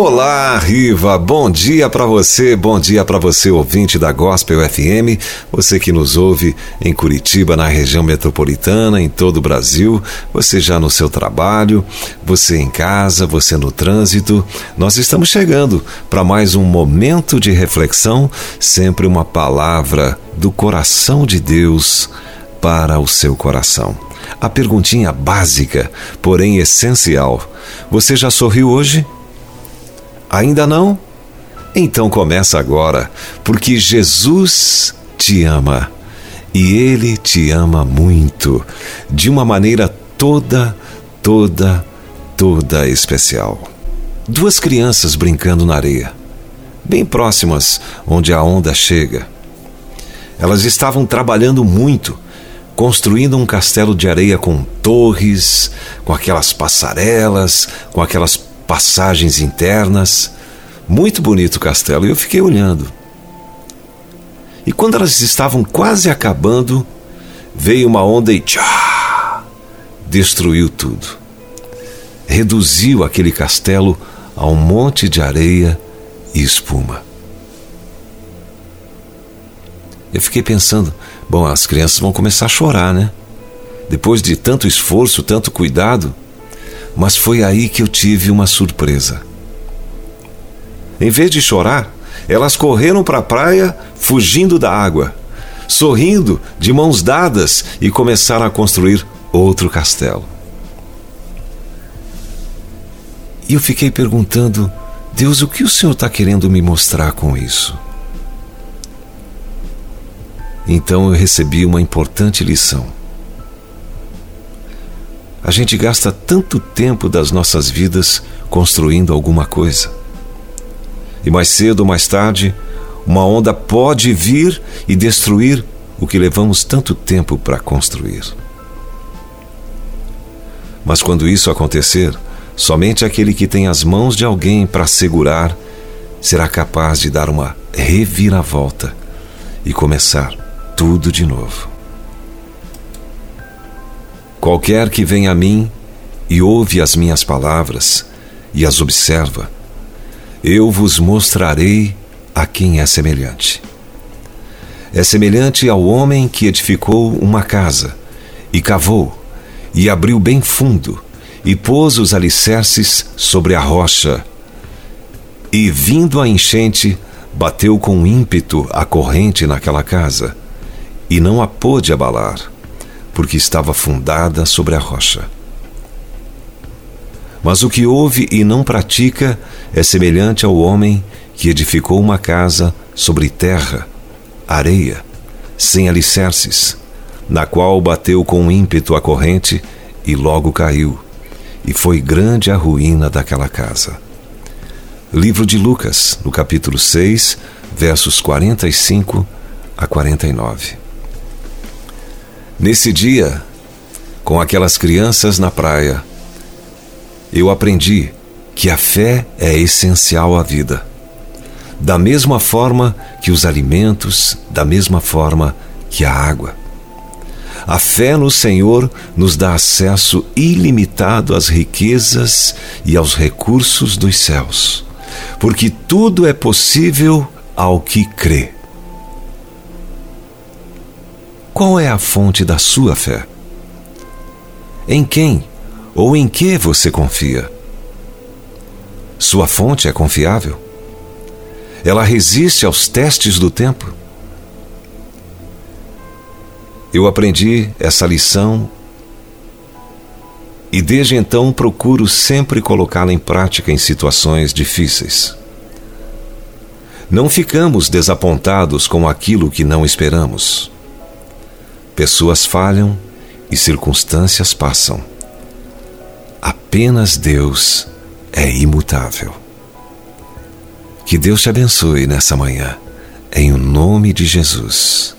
Olá, Riva. Bom dia para você, bom dia para você, ouvinte da Gospel FM, você que nos ouve em Curitiba, na região metropolitana, em todo o Brasil, você já no seu trabalho, você em casa, você no trânsito. Nós estamos chegando para mais um momento de reflexão, sempre uma palavra do coração de Deus para o seu coração. A perguntinha básica, porém essencial: você já sorriu hoje? Ainda não? Então começa agora, porque Jesus te ama e Ele te ama muito, de uma maneira toda, toda, toda especial. Duas crianças brincando na areia, bem próximas onde a onda chega. Elas estavam trabalhando muito, construindo um castelo de areia com torres, com aquelas passarelas, com aquelas passagens internas. Muito bonito o castelo. E eu fiquei olhando. E quando elas estavam quase acabando, veio uma onda e tchá! Destruiu tudo. Reduziu aquele castelo a um monte de areia e espuma. Eu fiquei pensando, bom, as crianças vão começar a chorar, né? Depois de tanto esforço, tanto cuidado, mas foi aí que eu tive uma surpresa. Em vez de chorar, elas correram para a praia fugindo da água, sorrindo, de mãos dadas e começaram a construir outro castelo. E eu fiquei perguntando: Deus, o que o Senhor está querendo me mostrar com isso? Então eu recebi uma importante lição. A gente gasta tanto tempo das nossas vidas construindo alguma coisa. E mais cedo ou mais tarde, uma onda pode vir e destruir o que levamos tanto tempo para construir. Mas quando isso acontecer, somente aquele que tem as mãos de alguém para segurar será capaz de dar uma reviravolta e começar tudo de novo. Qualquer que vem a mim e ouve as minhas palavras e as observa, eu vos mostrarei a quem é semelhante. É semelhante ao homem que edificou uma casa, e cavou, e abriu bem fundo, e pôs os alicerces sobre a rocha. E vindo a enchente, bateu com ímpeto a corrente naquela casa, e não a pôde abalar porque estava fundada sobre a rocha. Mas o que ouve e não pratica é semelhante ao homem que edificou uma casa sobre terra, areia, sem alicerces, na qual bateu com ímpeto a corrente e logo caiu, e foi grande a ruína daquela casa. Livro de Lucas, no capítulo 6, versos 45 a 49. Nesse dia, com aquelas crianças na praia, eu aprendi que a fé é essencial à vida. Da mesma forma que os alimentos, da mesma forma que a água. A fé no Senhor nos dá acesso ilimitado às riquezas e aos recursos dos céus, porque tudo é possível ao que crê. Qual é a fonte da sua fé? Em quem ou em que você confia? Sua fonte é confiável? Ela resiste aos testes do tempo? Eu aprendi essa lição e desde então procuro sempre colocá-la em prática em situações difíceis. Não ficamos desapontados com aquilo que não esperamos. Pessoas falham e circunstâncias passam. Apenas Deus é imutável. Que Deus te abençoe nessa manhã, em o nome de Jesus.